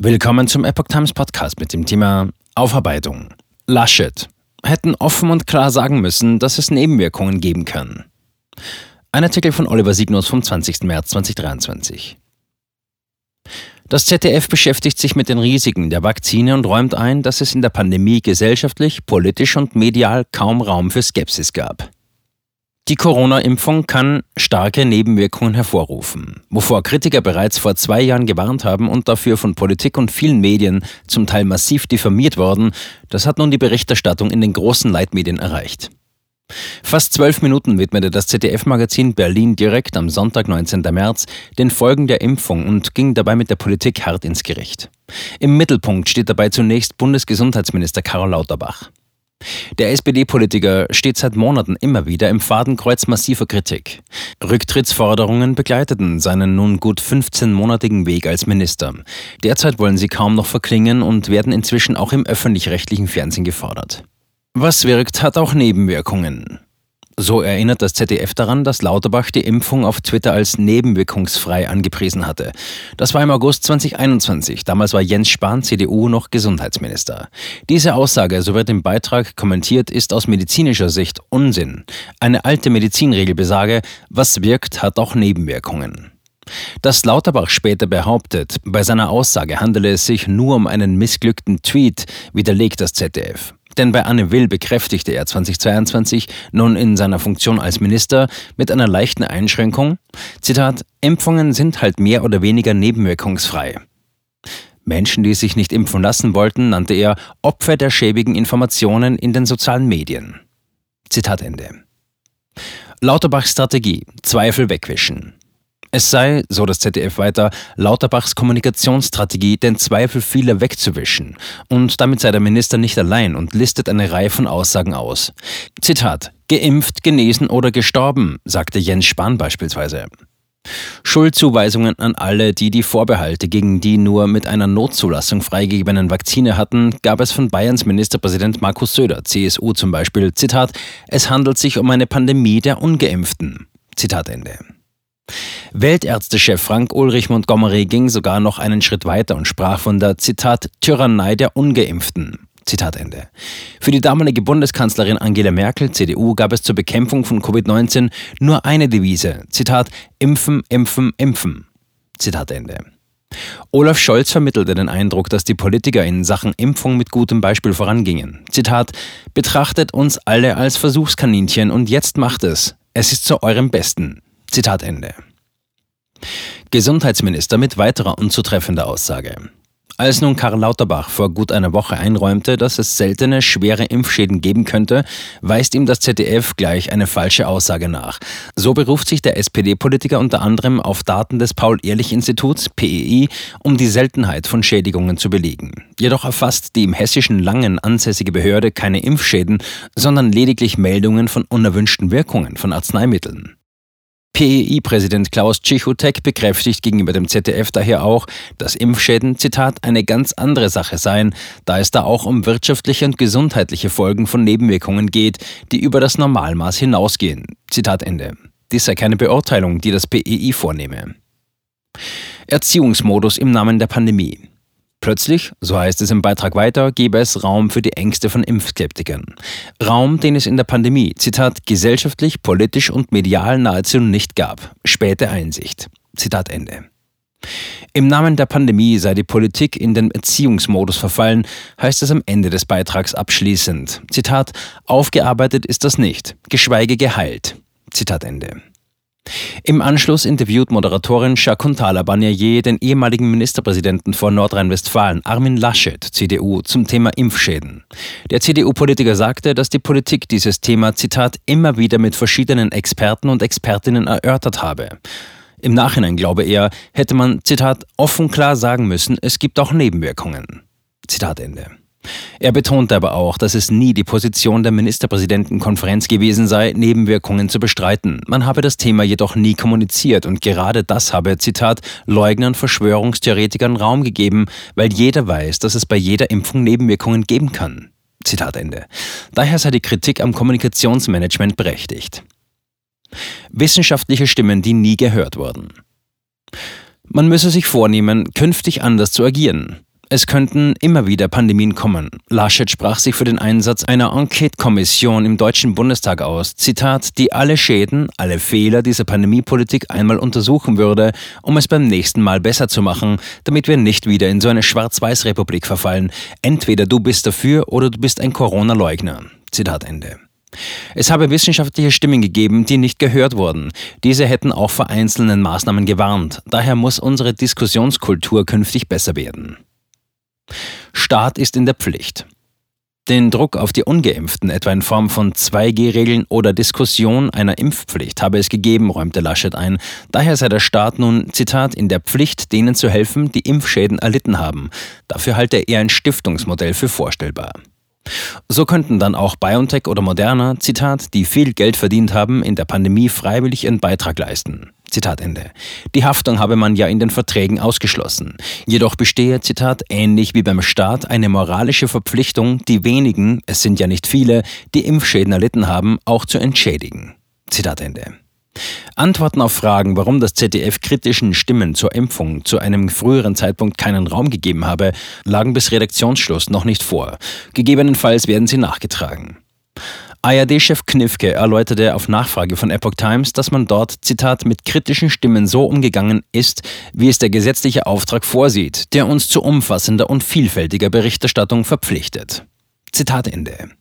Willkommen zum Epoch Times Podcast mit dem Thema Aufarbeitung. Laschet hätten offen und klar sagen müssen, dass es Nebenwirkungen geben kann. Ein Artikel von Oliver Signus vom 20. März 2023. Das ZDF beschäftigt sich mit den Risiken der Vakzine und räumt ein, dass es in der Pandemie gesellschaftlich, politisch und medial kaum Raum für Skepsis gab. Die Corona-Impfung kann starke Nebenwirkungen hervorrufen, wovor Kritiker bereits vor zwei Jahren gewarnt haben und dafür von Politik und vielen Medien zum Teil massiv diffamiert worden, das hat nun die Berichterstattung in den großen Leitmedien erreicht. Fast zwölf Minuten widmete das ZDF-Magazin Berlin direkt am Sonntag, 19. März, den Folgen der Impfung und ging dabei mit der Politik hart ins Gericht. Im Mittelpunkt steht dabei zunächst Bundesgesundheitsminister Karl Lauterbach. Der SPD-Politiker steht seit Monaten immer wieder im Fadenkreuz massiver Kritik. Rücktrittsforderungen begleiteten seinen nun gut 15-monatigen Weg als Minister. Derzeit wollen sie kaum noch verklingen und werden inzwischen auch im öffentlich-rechtlichen Fernsehen gefordert. Was wirkt, hat auch Nebenwirkungen. So erinnert das ZDF daran, dass Lauterbach die Impfung auf Twitter als nebenwirkungsfrei angepriesen hatte. Das war im August 2021. Damals war Jens Spahn, CDU, noch Gesundheitsminister. Diese Aussage, so wird im Beitrag kommentiert, ist aus medizinischer Sicht Unsinn. Eine alte Medizinregel besage, was wirkt, hat auch Nebenwirkungen. Dass Lauterbach später behauptet, bei seiner Aussage handele es sich nur um einen missglückten Tweet, widerlegt das ZDF. Denn bei Anne Will bekräftigte er 2022 nun in seiner Funktion als Minister mit einer leichten Einschränkung, Zitat, Impfungen sind halt mehr oder weniger nebenwirkungsfrei. Menschen, die sich nicht impfen lassen wollten, nannte er Opfer der schäbigen Informationen in den sozialen Medien. Zitat Ende. Lauterbachs Strategie: Zweifel wegwischen. Es sei, so das ZDF weiter, Lauterbachs Kommunikationsstrategie, den Zweifel vieler wegzuwischen. Und damit sei der Minister nicht allein und listet eine Reihe von Aussagen aus. Zitat: Geimpft, genesen oder gestorben, sagte Jens Spahn beispielsweise. Schuldzuweisungen an alle, die die Vorbehalte gegen die nur mit einer Notzulassung freigegebenen Vakzine hatten, gab es von Bayerns Ministerpräsident Markus Söder, CSU zum Beispiel, Zitat, es handelt sich um eine Pandemie der Ungeimpften. Zitat Ende. Weltärztechef Frank Ulrich Montgomery ging sogar noch einen Schritt weiter und sprach von der Zitat Tyrannei der Ungeimpften. Zitat Ende. Für die damalige Bundeskanzlerin Angela Merkel, CDU, gab es zur Bekämpfung von Covid-19 nur eine Devise. Zitat Impfen, impfen, impfen. Zitat Ende. Olaf Scholz vermittelte den Eindruck, dass die Politiker in Sachen Impfung mit gutem Beispiel vorangingen. Zitat Betrachtet uns alle als Versuchskaninchen und jetzt macht es. Es ist zu eurem Besten. Zitat Ende. Gesundheitsminister mit weiterer unzutreffender Aussage. Als nun Karl Lauterbach vor gut einer Woche einräumte, dass es seltene, schwere Impfschäden geben könnte, weist ihm das ZDF gleich eine falsche Aussage nach. So beruft sich der SPD-Politiker unter anderem auf Daten des Paul-Ehrlich-Instituts, PEI, um die Seltenheit von Schädigungen zu belegen. Jedoch erfasst die im hessischen Langen ansässige Behörde keine Impfschäden, sondern lediglich Meldungen von unerwünschten Wirkungen von Arzneimitteln. PEI-Präsident Klaus Tschichutek bekräftigt gegenüber dem ZDF daher auch, dass Impfschäden, Zitat, eine ganz andere Sache seien, da es da auch um wirtschaftliche und gesundheitliche Folgen von Nebenwirkungen geht, die über das Normalmaß hinausgehen. Zitat Ende. Dies sei keine Beurteilung, die das PEI vornehme. Erziehungsmodus im Namen der Pandemie. Plötzlich, so heißt es im Beitrag weiter, gebe es Raum für die Ängste von Impfskeptikern. Raum, den es in der Pandemie, Zitat, gesellschaftlich, politisch und medial nahezu nicht gab. Späte Einsicht. Zitat Ende. Im Namen der Pandemie sei die Politik in den Erziehungsmodus verfallen, heißt es am Ende des Beitrags abschließend. Zitat, aufgearbeitet ist das nicht, geschweige geheilt. Zitat Ende. Im Anschluss interviewt Moderatorin Shakuntala Banyaje den ehemaligen Ministerpräsidenten von Nordrhein-Westfalen, Armin Laschet, CDU, zum Thema Impfschäden. Der CDU-Politiker sagte, dass die Politik dieses Thema, Zitat, immer wieder mit verschiedenen Experten und Expertinnen erörtert habe. Im Nachhinein, glaube er, hätte man, Zitat, offen klar sagen müssen, es gibt auch Nebenwirkungen. Zitat Ende. Er betonte aber auch, dass es nie die Position der Ministerpräsidentenkonferenz gewesen sei, Nebenwirkungen zu bestreiten. Man habe das Thema jedoch nie kommuniziert und gerade das habe, Zitat, Leugnern, Verschwörungstheoretikern Raum gegeben, weil jeder weiß, dass es bei jeder Impfung Nebenwirkungen geben kann. Zitat Ende. Daher sei die Kritik am Kommunikationsmanagement berechtigt. Wissenschaftliche Stimmen, die nie gehört wurden. Man müsse sich vornehmen, künftig anders zu agieren. Es könnten immer wieder Pandemien kommen. Laschet sprach sich für den Einsatz einer Enquete-Kommission im Deutschen Bundestag aus, Zitat, die alle Schäden, alle Fehler dieser Pandemiepolitik einmal untersuchen würde, um es beim nächsten Mal besser zu machen, damit wir nicht wieder in so eine Schwarz-Weiß-Republik verfallen. Entweder du bist dafür oder du bist ein Corona-Leugner. Zitat Ende. Es habe wissenschaftliche Stimmen gegeben, die nicht gehört wurden. Diese hätten auch vor einzelnen Maßnahmen gewarnt. Daher muss unsere Diskussionskultur künftig besser werden. Staat ist in der Pflicht. Den Druck auf die Ungeimpften, etwa in Form von 2G-Regeln oder Diskussion einer Impfpflicht, habe es gegeben, räumte Laschet ein. Daher sei der Staat nun, Zitat, in der Pflicht, denen zu helfen, die Impfschäden erlitten haben. Dafür halte er ein Stiftungsmodell für vorstellbar. So könnten dann auch BioNTech oder Moderna, Zitat, die viel Geld verdient haben, in der Pandemie freiwillig ihren Beitrag leisten. Zitat Ende. Die Haftung habe man ja in den Verträgen ausgeschlossen. Jedoch bestehe, Zitat, ähnlich wie beim Staat eine moralische Verpflichtung, die wenigen, es sind ja nicht viele, die Impfschäden erlitten haben, auch zu entschädigen. Zitat Ende. Antworten auf Fragen, warum das ZDF kritischen Stimmen zur Impfung zu einem früheren Zeitpunkt keinen Raum gegeben habe, lagen bis Redaktionsschluss noch nicht vor. Gegebenenfalls werden sie nachgetragen. ARD-Chef Knifke erläuterte auf Nachfrage von Epoch Times, dass man dort, Zitat, mit kritischen Stimmen so umgegangen ist, wie es der gesetzliche Auftrag vorsieht, der uns zu umfassender und vielfältiger Berichterstattung verpflichtet. Zitat Ende.